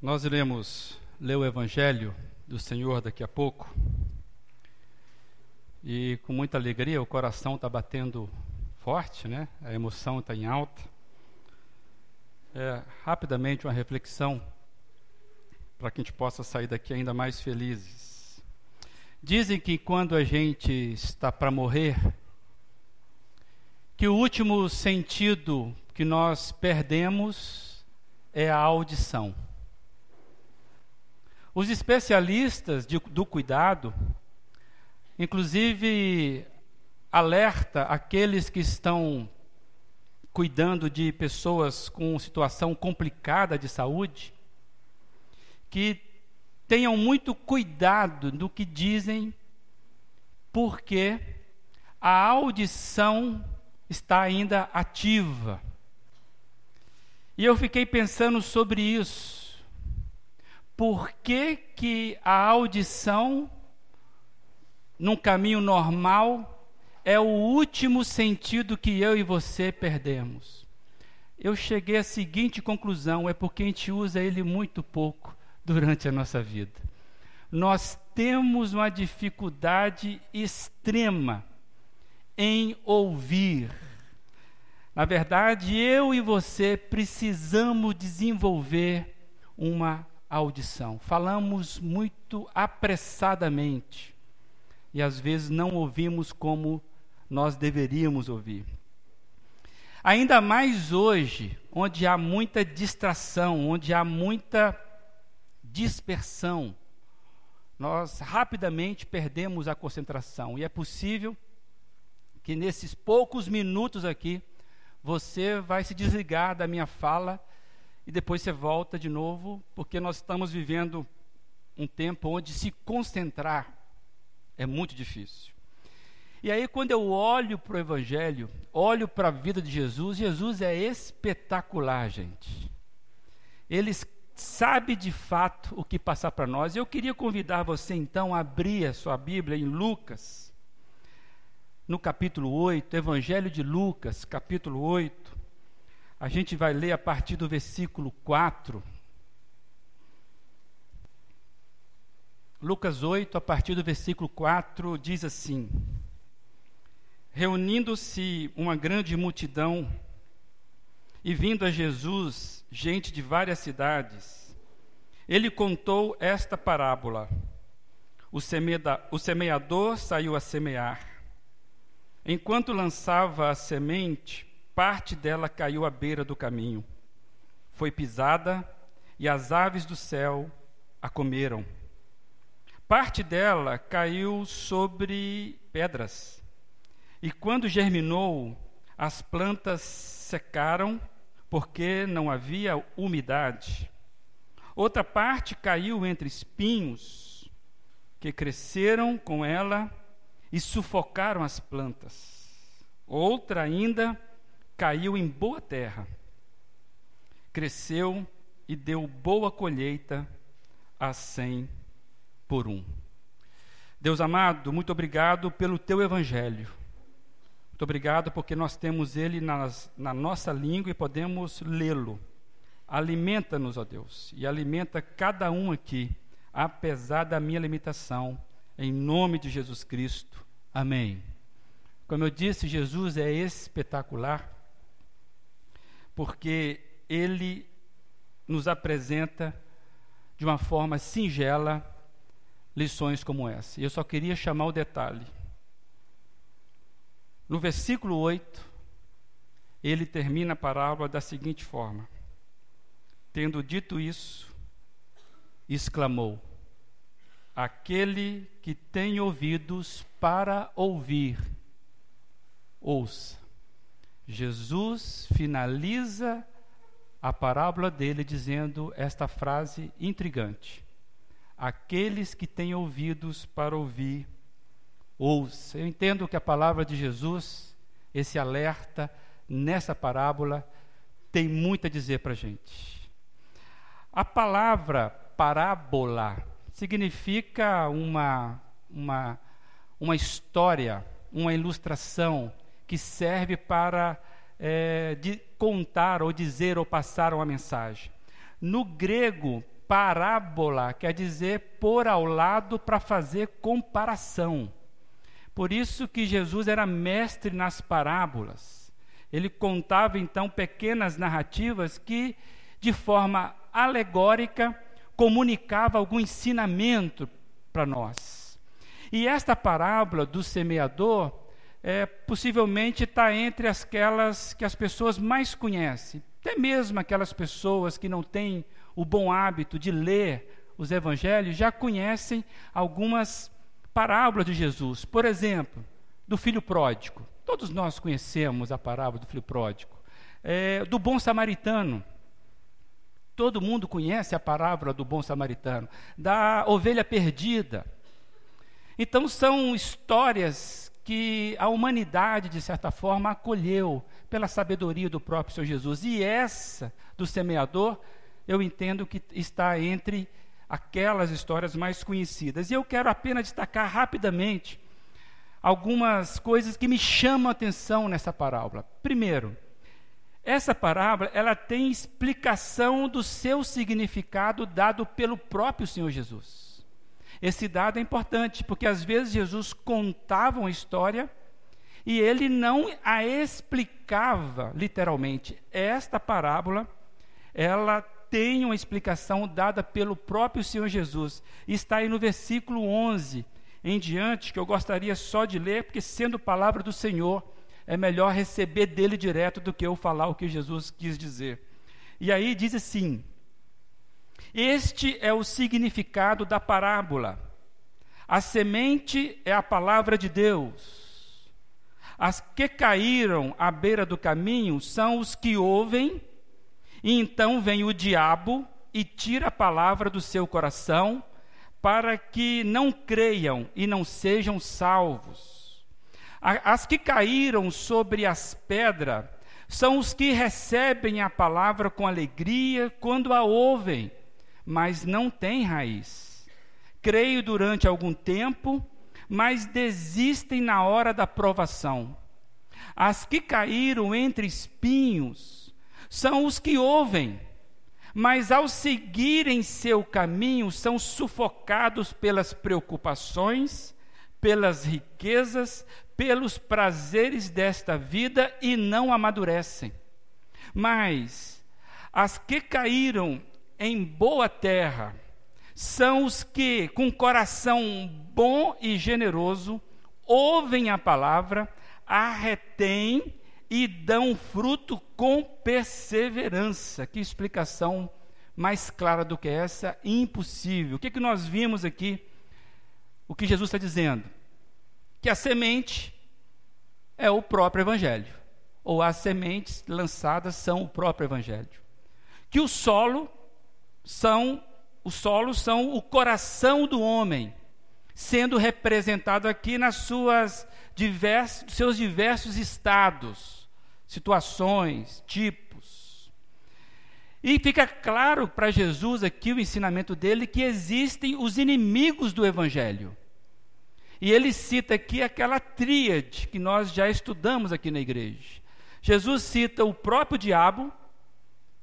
Nós iremos ler o Evangelho do Senhor daqui a pouco. E com muita alegria, o coração está batendo forte, né? A emoção está em alta. É, rapidamente, uma reflexão para que a gente possa sair daqui ainda mais felizes. Dizem que quando a gente está para morrer, que o último sentido que nós perdemos é a audição. Os especialistas de, do cuidado, inclusive, alerta aqueles que estão cuidando de pessoas com situação complicada de saúde, que tenham muito cuidado do que dizem, porque a audição está ainda ativa. E eu fiquei pensando sobre isso. Por que, que a audição, num caminho normal, é o último sentido que eu e você perdemos? Eu cheguei à seguinte conclusão: é porque a gente usa ele muito pouco durante a nossa vida. Nós temos uma dificuldade extrema em ouvir. Na verdade, eu e você precisamos desenvolver uma audição. Falamos muito apressadamente e às vezes não ouvimos como nós deveríamos ouvir. Ainda mais hoje, onde há muita distração, onde há muita dispersão, nós rapidamente perdemos a concentração e é possível que nesses poucos minutos aqui você vai se desligar da minha fala e depois você volta de novo, porque nós estamos vivendo um tempo onde se concentrar é muito difícil. E aí, quando eu olho para o Evangelho, olho para a vida de Jesus, Jesus é espetacular, gente. Ele sabe de fato o que passar para nós. Eu queria convidar você então a abrir a sua Bíblia em Lucas no capítulo 8, Evangelho de Lucas, capítulo 8. A gente vai ler a partir do versículo 4. Lucas 8, a partir do versículo 4, diz assim: Reunindo-se uma grande multidão e vindo a Jesus gente de várias cidades, ele contou esta parábola: O, o semeador saiu a semear. Enquanto lançava a semente, parte dela caiu à beira do caminho. Foi pisada e as aves do céu a comeram. Parte dela caiu sobre pedras. E quando germinou, as plantas secaram, porque não havia umidade. Outra parte caiu entre espinhos, que cresceram com ela e sufocaram as plantas. Outra ainda caiu em boa terra, cresceu e deu boa colheita a cem por um. Deus amado, muito obrigado pelo teu evangelho. Muito obrigado porque nós temos ele nas, na nossa língua e podemos lê-lo. Alimenta-nos, ó Deus, e alimenta cada um aqui, apesar da minha limitação em nome de Jesus Cristo. Amém. Como eu disse, Jesus é espetacular, porque ele nos apresenta de uma forma singela lições como essa. Eu só queria chamar o detalhe. No versículo 8, ele termina a parábola da seguinte forma: Tendo dito isso, exclamou: Aquele que tem ouvidos para ouvir, ouça. Jesus finaliza a parábola dele dizendo esta frase intrigante: Aqueles que têm ouvidos para ouvir, ouça. Eu entendo que a palavra de Jesus, esse alerta nessa parábola, tem muito a dizer para a gente. A palavra parábola significa uma, uma, uma história, uma ilustração que serve para é, de contar ou dizer ou passar uma mensagem. No grego, parábola quer dizer pôr ao lado para fazer comparação. Por isso que Jesus era mestre nas parábolas. Ele contava então pequenas narrativas que, de forma alegórica, comunicava algum ensinamento para nós. E esta parábola do semeador é, possivelmente está entre aquelas que as pessoas mais conhecem, até mesmo aquelas pessoas que não têm o bom hábito de ler os evangelhos já conhecem algumas parábolas de Jesus. Por exemplo, do filho pródigo. Todos nós conhecemos a parábola do filho pródigo. É, do bom samaritano. Todo mundo conhece a parábola do bom samaritano. Da ovelha perdida. Então, são histórias que a humanidade, de certa forma, acolheu pela sabedoria do próprio Senhor Jesus. E essa do semeador eu entendo que está entre aquelas histórias mais conhecidas. E eu quero apenas destacar rapidamente algumas coisas que me chamam a atenção nessa parábola. Primeiro, essa parábola, ela tem explicação do seu significado dado pelo próprio Senhor Jesus. Esse dado é importante, porque às vezes Jesus contava uma história e ele não a explicava literalmente. Esta parábola, ela tem uma explicação dada pelo próprio Senhor Jesus. Está aí no versículo 11 em diante, que eu gostaria só de ler, porque sendo palavra do Senhor, é melhor receber dele direto do que eu falar o que Jesus quis dizer. E aí diz assim: Este é o significado da parábola. A semente é a palavra de Deus. As que caíram à beira do caminho são os que ouvem e então vem o diabo e tira a palavra do seu coração, para que não creiam e não sejam salvos. As que caíram sobre as pedras são os que recebem a palavra com alegria quando a ouvem, mas não têm raiz. Creio durante algum tempo, mas desistem na hora da provação. As que caíram entre espinhos são os que ouvem, mas ao seguirem seu caminho são sufocados pelas preocupações, pelas riquezas, pelos prazeres desta vida e não amadurecem. Mas as que caíram em boa terra são os que, com coração bom e generoso, ouvem a palavra, a retêm e dão fruto com perseverança. Que explicação mais clara do que essa? Impossível. O que, que nós vimos aqui? O que Jesus está dizendo? Que a semente é o próprio Evangelho, ou as sementes lançadas são o próprio Evangelho. Que o solo são, os solos são o coração do homem, sendo representado aqui nas suas diversos, seus diversos estados situações, tipos. E fica claro para Jesus aqui o ensinamento dele que existem os inimigos do evangelho. E ele cita aqui aquela tríade que nós já estudamos aqui na igreja. Jesus cita o próprio diabo,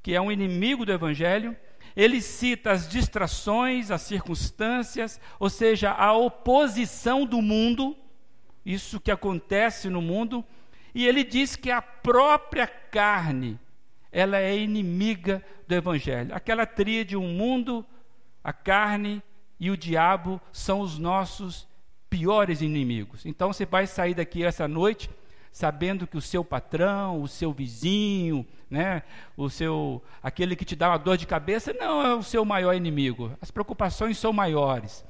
que é um inimigo do evangelho, ele cita as distrações, as circunstâncias, ou seja, a oposição do mundo, isso que acontece no mundo, e ele diz que a própria carne, ela é inimiga do evangelho. Aquela tríade, o mundo, a carne e o diabo são os nossos piores inimigos. Então você vai sair daqui essa noite sabendo que o seu patrão, o seu vizinho, né, o seu aquele que te dá uma dor de cabeça não é o seu maior inimigo. As preocupações são maiores.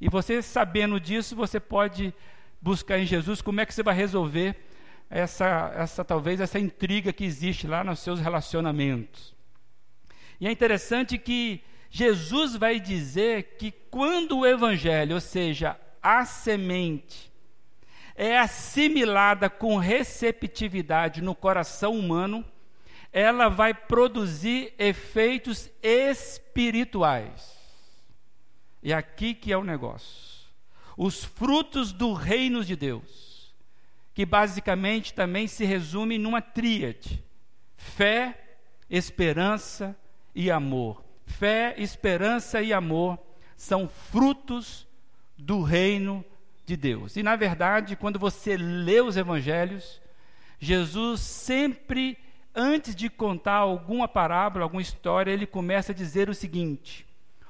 E você sabendo disso, você pode buscar em Jesus como é que você vai resolver essa, essa talvez essa intriga que existe lá nos seus relacionamentos. E é interessante que Jesus vai dizer que quando o evangelho, ou seja, a semente, é assimilada com receptividade no coração humano, ela vai produzir efeitos espirituais. E aqui que é o negócio. Os frutos do reino de Deus que basicamente também se resume numa tríade: fé, esperança e amor. fé, esperança e amor são frutos do reino de Deus. E na verdade, quando você lê os evangelhos, Jesus sempre antes de contar alguma parábola, alguma história, ele começa a dizer o seguinte: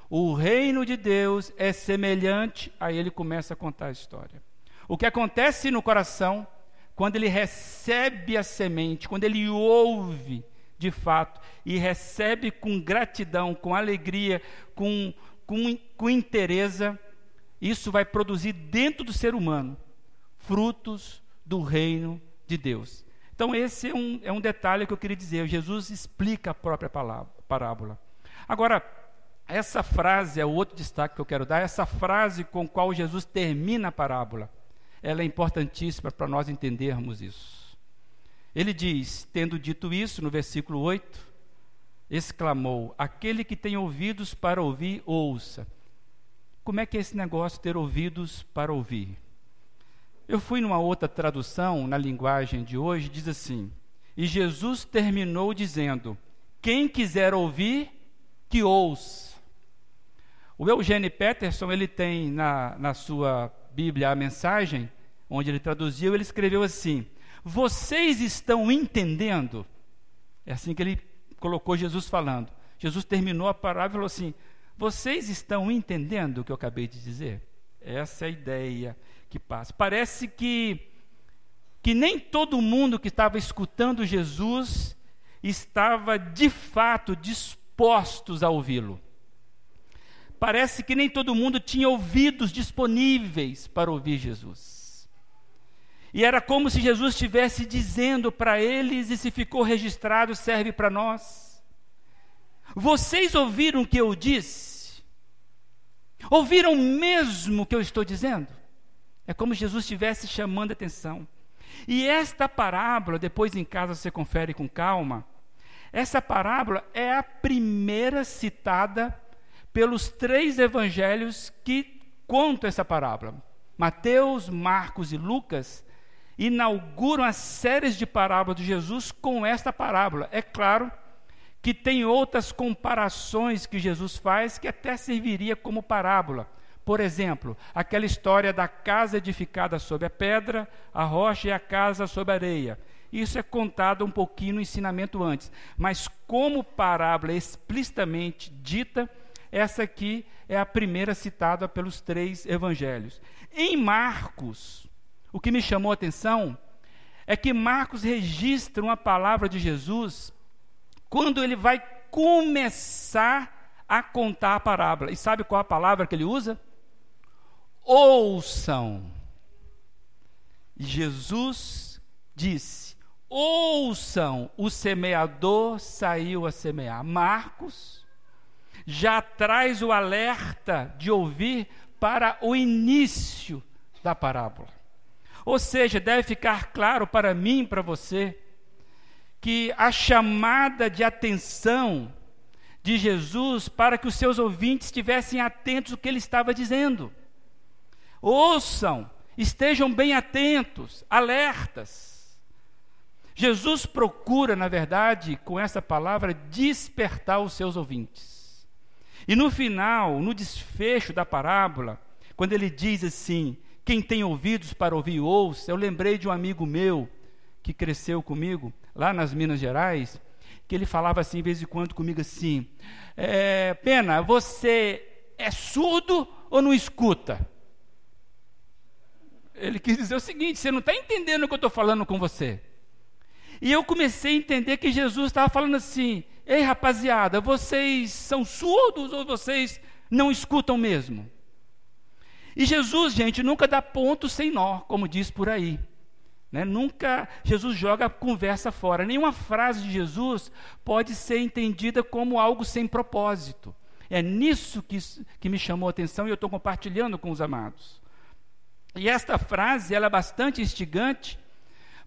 o reino de Deus é semelhante, aí ele começa a contar a história. O que acontece no coração, quando ele recebe a semente, quando ele ouve de fato e recebe com gratidão, com alegria, com, com, com interesse, isso vai produzir dentro do ser humano frutos do reino de Deus. Então, esse é um, é um detalhe que eu queria dizer. Jesus explica a própria palavra, parábola. Agora, essa frase é o outro destaque que eu quero dar. Essa frase com qual Jesus termina a parábola, ela é importantíssima para nós entendermos isso. Ele diz, tendo dito isso, no versículo 8, exclamou: Aquele que tem ouvidos para ouvir, ouça. Como é que é esse negócio ter ouvidos para ouvir? Eu fui numa outra tradução, na linguagem de hoje, diz assim: E Jesus terminou dizendo: Quem quiser ouvir, que ouça. O Eugênio Peterson, ele tem na, na sua Bíblia a mensagem, onde ele traduziu, ele escreveu assim: Vocês estão entendendo? É assim que ele colocou Jesus falando. Jesus terminou a parábola e falou assim: Vocês estão entendendo o que eu acabei de dizer? Essa é a ideia que passa. Parece que, que nem todo mundo que estava escutando Jesus estava de fato dispostos a ouvi-lo. Parece que nem todo mundo tinha ouvidos disponíveis para ouvir Jesus. E era como se Jesus estivesse dizendo para eles, e se ficou registrado, serve para nós. Vocês ouviram o que eu disse? Ouviram mesmo o que eu estou dizendo? É como Jesus estivesse chamando atenção. E esta parábola, depois em casa você confere com calma, essa parábola é a primeira citada pelos três evangelhos que contam essa parábola. Mateus, Marcos e Lucas inauguram as séries de parábolas de Jesus com esta parábola. É claro que tem outras comparações que Jesus faz que até serviria como parábola. Por exemplo, aquela história da casa edificada sobre a pedra, a rocha e a casa sobre a areia. Isso é contado um pouquinho no ensinamento antes, mas como parábola explicitamente dita, essa aqui é a primeira citada pelos três evangelhos. Em Marcos, o que me chamou a atenção é que Marcos registra uma palavra de Jesus quando ele vai começar a contar a parábola. E sabe qual a palavra que ele usa? ouçam. Jesus disse: ouçam, o semeador saiu a semear. Marcos já traz o alerta de ouvir para o início da parábola. Ou seja, deve ficar claro para mim para você que a chamada de atenção de Jesus para que os seus ouvintes estivessem atentos ao que ele estava dizendo. Ouçam, estejam bem atentos, alertas. Jesus procura, na verdade, com essa palavra, despertar os seus ouvintes. E no final, no desfecho da parábola, quando ele diz assim: Quem tem ouvidos para ouvir, ouça. Eu lembrei de um amigo meu que cresceu comigo, lá nas Minas Gerais, que ele falava assim, de vez em quando comigo assim: é, Pena, você é surdo ou não escuta? Ele quis dizer o seguinte: você não está entendendo o que eu estou falando com você. E eu comecei a entender que Jesus estava falando assim: ei, rapaziada, vocês são surdos ou vocês não escutam mesmo? E Jesus, gente, nunca dá ponto sem nó, como diz por aí. Né? Nunca Jesus joga a conversa fora. Nenhuma frase de Jesus pode ser entendida como algo sem propósito. É nisso que, que me chamou a atenção e eu estou compartilhando com os amados. E esta frase ela é bastante instigante,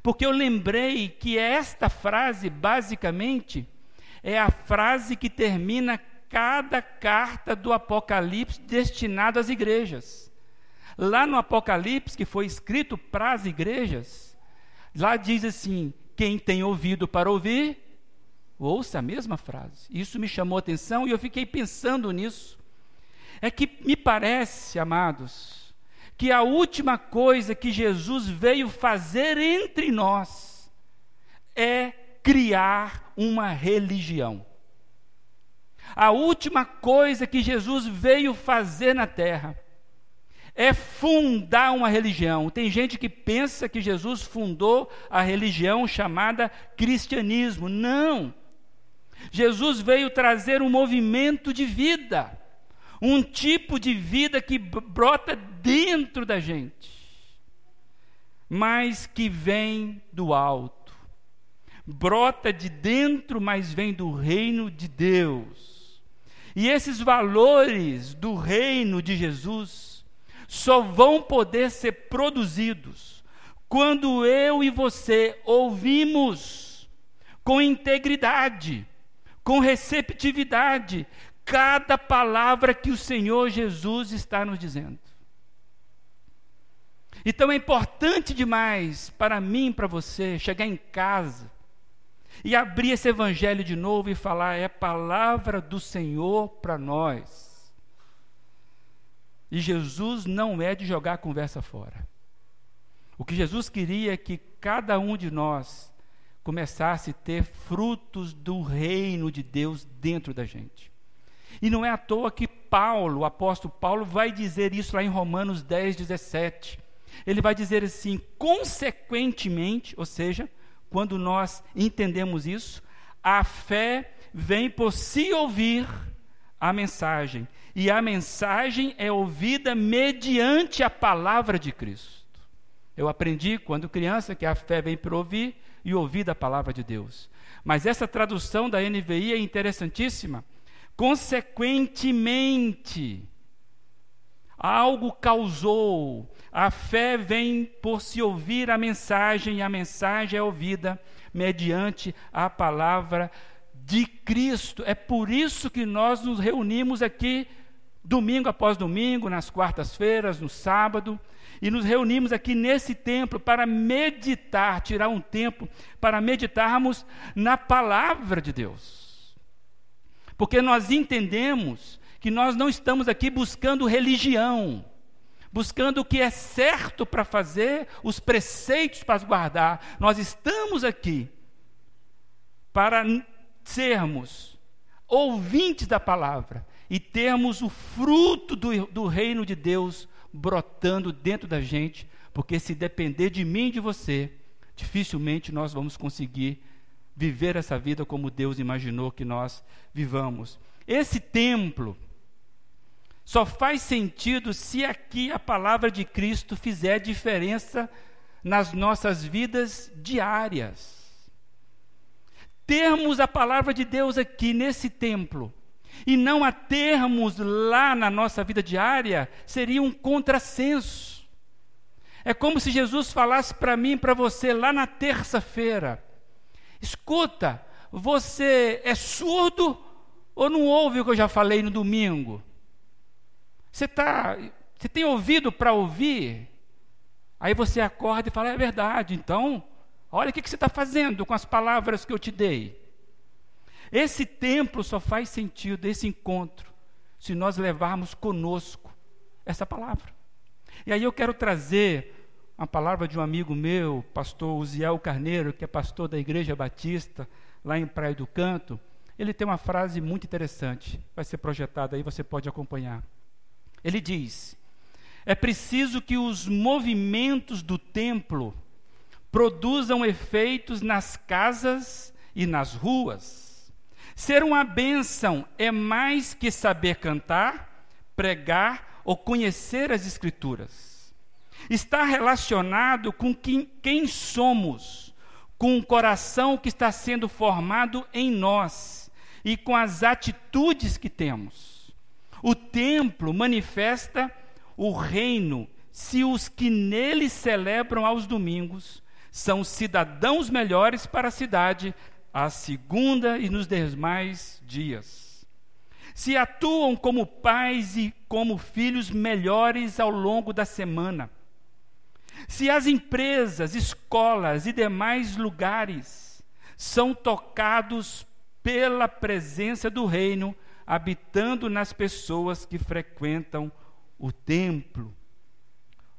porque eu lembrei que esta frase, basicamente, é a frase que termina cada carta do Apocalipse destinado às igrejas. Lá no Apocalipse, que foi escrito para as igrejas, lá diz assim: quem tem ouvido para ouvir, ouça a mesma frase. Isso me chamou a atenção e eu fiquei pensando nisso. É que me parece, amados, que a última coisa que Jesus veio fazer entre nós é criar uma religião. A última coisa que Jesus veio fazer na terra é fundar uma religião. Tem gente que pensa que Jesus fundou a religião chamada cristianismo. Não. Jesus veio trazer um movimento de vida, um tipo de vida que brota dentro da gente, mas que vem do alto. Brota de dentro, mas vem do reino de Deus. E esses valores do reino de Jesus só vão poder ser produzidos quando eu e você ouvimos com integridade, com receptividade, cada palavra que o Senhor Jesus está nos dizendo. Então é importante demais para mim, para você, chegar em casa e abrir esse evangelho de novo e falar: é a palavra do Senhor para nós. E Jesus não é de jogar a conversa fora. O que Jesus queria é que cada um de nós começasse a ter frutos do reino de Deus dentro da gente. E não é à toa que Paulo, o apóstolo Paulo, vai dizer isso lá em Romanos 10, 17. Ele vai dizer assim: consequentemente, ou seja, quando nós entendemos isso, a fé vem por se ouvir a mensagem. E a mensagem é ouvida mediante a palavra de Cristo. Eu aprendi quando criança que a fé vem por ouvir e ouvir a palavra de Deus. Mas essa tradução da NVI é interessantíssima. Consequentemente, algo causou. A fé vem por se ouvir a mensagem, e a mensagem é ouvida mediante a palavra de de Cristo. É por isso que nós nos reunimos aqui, domingo após domingo, nas quartas-feiras, no sábado, e nos reunimos aqui nesse templo para meditar, tirar um tempo para meditarmos na palavra de Deus. Porque nós entendemos que nós não estamos aqui buscando religião, buscando o que é certo para fazer, os preceitos para guardar. Nós estamos aqui para sermos ouvintes da palavra e termos o fruto do, do reino de Deus brotando dentro da gente, porque se depender de mim e de você, dificilmente nós vamos conseguir viver essa vida como Deus imaginou que nós vivamos. Esse templo só faz sentido se aqui a palavra de Cristo fizer diferença nas nossas vidas diárias termos a palavra de Deus aqui nesse templo e não a termos lá na nossa vida diária seria um contrassenso. É como se Jesus falasse para mim e para você lá na terça-feira: escuta, você é surdo ou não ouve o que eu já falei no domingo? Você, tá, você tem ouvido para ouvir? Aí você acorda e fala: é verdade, então Olha o que, você está fazendo com as palavras que eu te dei. Esse templo só faz sentido, esse encontro, se nós levarmos conosco essa palavra. E aí eu quero trazer uma palavra de um amigo meu, pastor Uziel Carneiro, que é pastor da Igreja Batista, lá em Praia do Canto. Ele tem uma frase muito interessante, vai ser projetada aí, você pode acompanhar. Ele diz: É preciso que os movimentos do templo produzam efeitos nas casas e nas ruas. Ser uma bênção é mais que saber cantar, pregar ou conhecer as Escrituras. Está relacionado com quem, quem somos, com o coração que está sendo formado em nós e com as atitudes que temos. O templo manifesta o reino se os que nele celebram aos domingos são cidadãos melhores para a cidade, a segunda e nos demais dias. Se atuam como pais e como filhos melhores ao longo da semana. Se as empresas, escolas e demais lugares são tocados pela presença do reino habitando nas pessoas que frequentam o templo.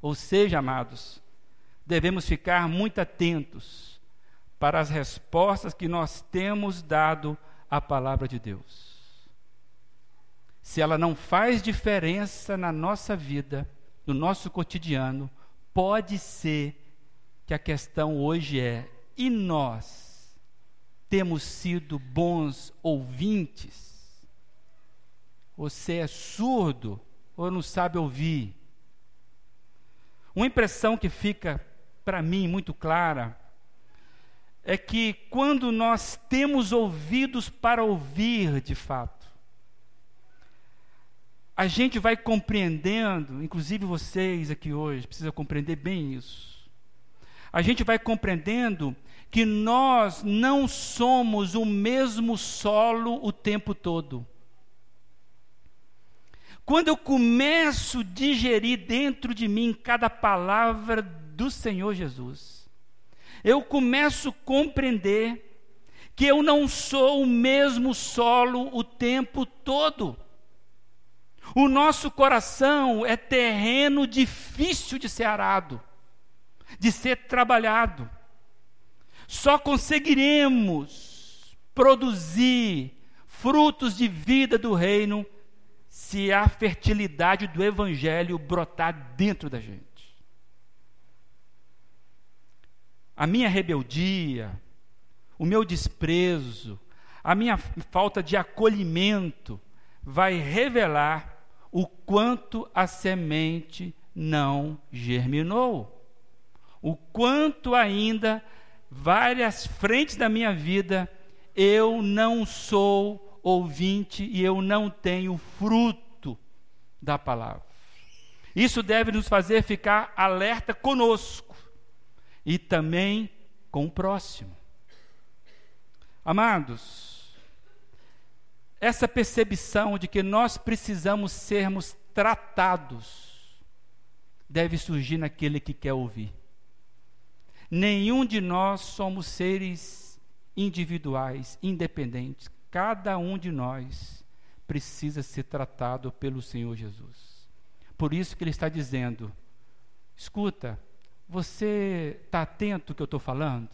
Ou seja, amados, devemos ficar muito atentos para as respostas que nós temos dado à palavra de Deus. Se ela não faz diferença na nossa vida, no nosso cotidiano, pode ser que a questão hoje é: e nós temos sido bons ouvintes? Você é surdo ou não sabe ouvir? Uma impressão que fica para mim muito clara é que quando nós temos ouvidos para ouvir de fato, a gente vai compreendendo, inclusive vocês aqui hoje, precisa compreender bem isso. A gente vai compreendendo que nós não somos o mesmo solo o tempo todo. Quando eu começo a digerir dentro de mim cada palavra do Senhor Jesus, eu começo a compreender que eu não sou o mesmo solo o tempo todo. O nosso coração é terreno difícil de ser arado, de ser trabalhado. Só conseguiremos produzir frutos de vida do reino se a fertilidade do Evangelho brotar dentro da gente. A minha rebeldia, o meu desprezo, a minha falta de acolhimento vai revelar o quanto a semente não germinou, o quanto ainda várias frentes da minha vida eu não sou ouvinte e eu não tenho fruto da palavra. Isso deve nos fazer ficar alerta conosco e também com o próximo. Amados, essa percepção de que nós precisamos sermos tratados deve surgir naquele que quer ouvir. Nenhum de nós somos seres individuais, independentes. Cada um de nós precisa ser tratado pelo Senhor Jesus. Por isso que ele está dizendo: escuta, você está atento ao que eu estou falando?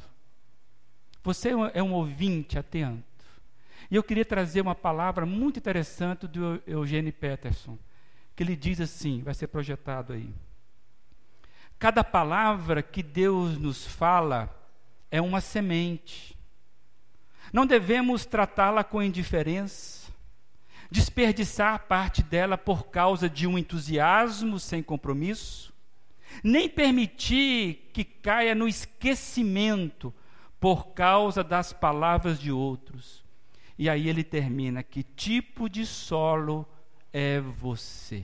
Você é um ouvinte atento? E eu queria trazer uma palavra muito interessante do Eugênio Peterson, que ele diz assim: vai ser projetado aí. Cada palavra que Deus nos fala é uma semente não devemos tratá-la com indiferença, desperdiçar parte dela por causa de um entusiasmo sem compromisso, nem permitir que caia no esquecimento por causa das palavras de outros. E aí ele termina: que tipo de solo é você?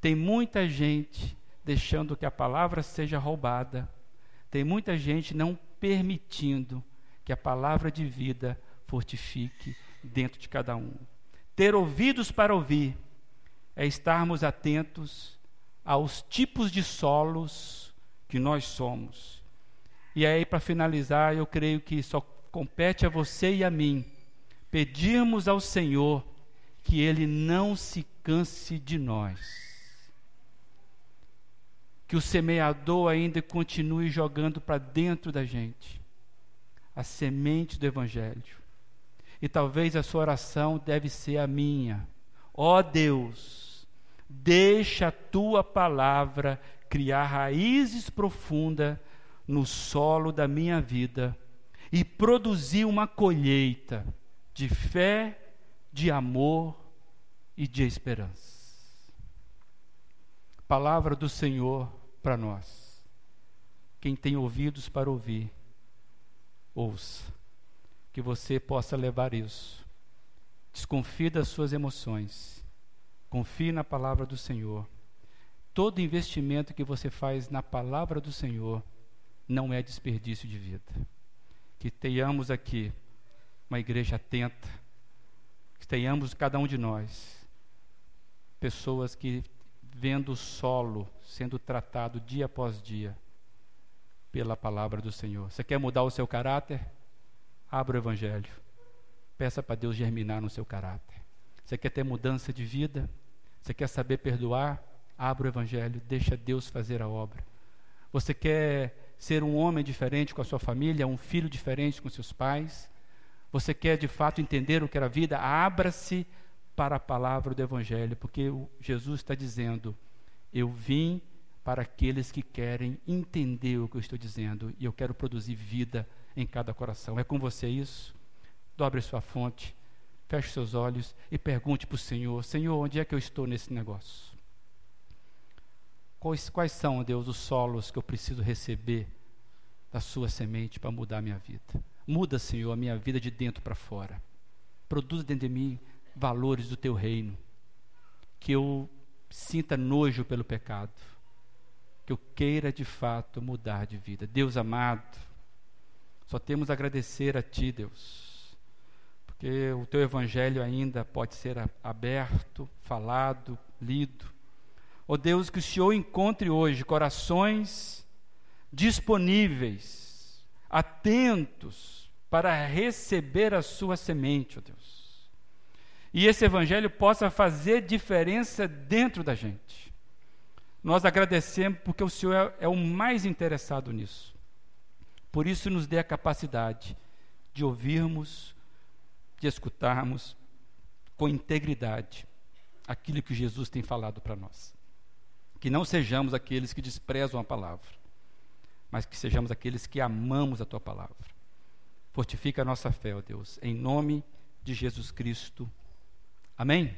Tem muita gente deixando que a palavra seja roubada, tem muita gente não permitindo que a palavra de vida fortifique dentro de cada um. Ter ouvidos para ouvir é estarmos atentos aos tipos de solos que nós somos. E aí, para finalizar, eu creio que só compete a você e a mim pedirmos ao Senhor que Ele não se canse de nós. Que o semeador ainda continue jogando para dentro da gente a semente do Evangelho. E talvez a sua oração deve ser a minha. Ó oh Deus, deixa a tua palavra criar raízes profundas no solo da minha vida e produzir uma colheita de fé, de amor e de esperança. Palavra do Senhor para nós. Quem tem ouvidos para ouvir, ouça. Que você possa levar isso. Desconfie das suas emoções. Confie na palavra do Senhor. Todo investimento que você faz na palavra do Senhor não é desperdício de vida. Que tenhamos aqui uma igreja atenta, que tenhamos cada um de nós pessoas que vendo o solo sendo tratado dia após dia pela palavra do Senhor. Você quer mudar o seu caráter? abra o Evangelho. Peça para Deus germinar no seu caráter. Você quer ter mudança de vida? Você quer saber perdoar? Abra o Evangelho, deixa Deus fazer a obra. Você quer ser um homem diferente com a sua família, um filho diferente com seus pais? Você quer de fato entender o que era a vida? Abra-se para a palavra do Evangelho, porque Jesus está dizendo: Eu vim para aqueles que querem entender o que eu estou dizendo e eu quero produzir vida em cada coração. É com você isso? Dobre sua fonte, feche seus olhos e pergunte para o Senhor: Senhor, onde é que eu estou nesse negócio? Quais, quais são, Deus, os solos que eu preciso receber da Sua semente para mudar a minha vida? Muda, Senhor, a minha vida de dentro para fora. Produz dentro de mim valores do Teu reino. Que eu sinta nojo pelo pecado. Que eu queira de fato mudar de vida. Deus amado, só temos a agradecer a Ti, Deus. Porque o Teu Evangelho ainda pode ser aberto, falado, lido Ó oh Deus, que o Senhor encontre hoje corações disponíveis, atentos para receber a sua semente, ó oh Deus. E esse evangelho possa fazer diferença dentro da gente. Nós agradecemos porque o Senhor é, é o mais interessado nisso. Por isso, nos dê a capacidade de ouvirmos, de escutarmos com integridade aquilo que Jesus tem falado para nós. Que não sejamos aqueles que desprezam a palavra, mas que sejamos aqueles que amamos a tua palavra. Fortifica a nossa fé, ó Deus, em nome de Jesus Cristo. Amém?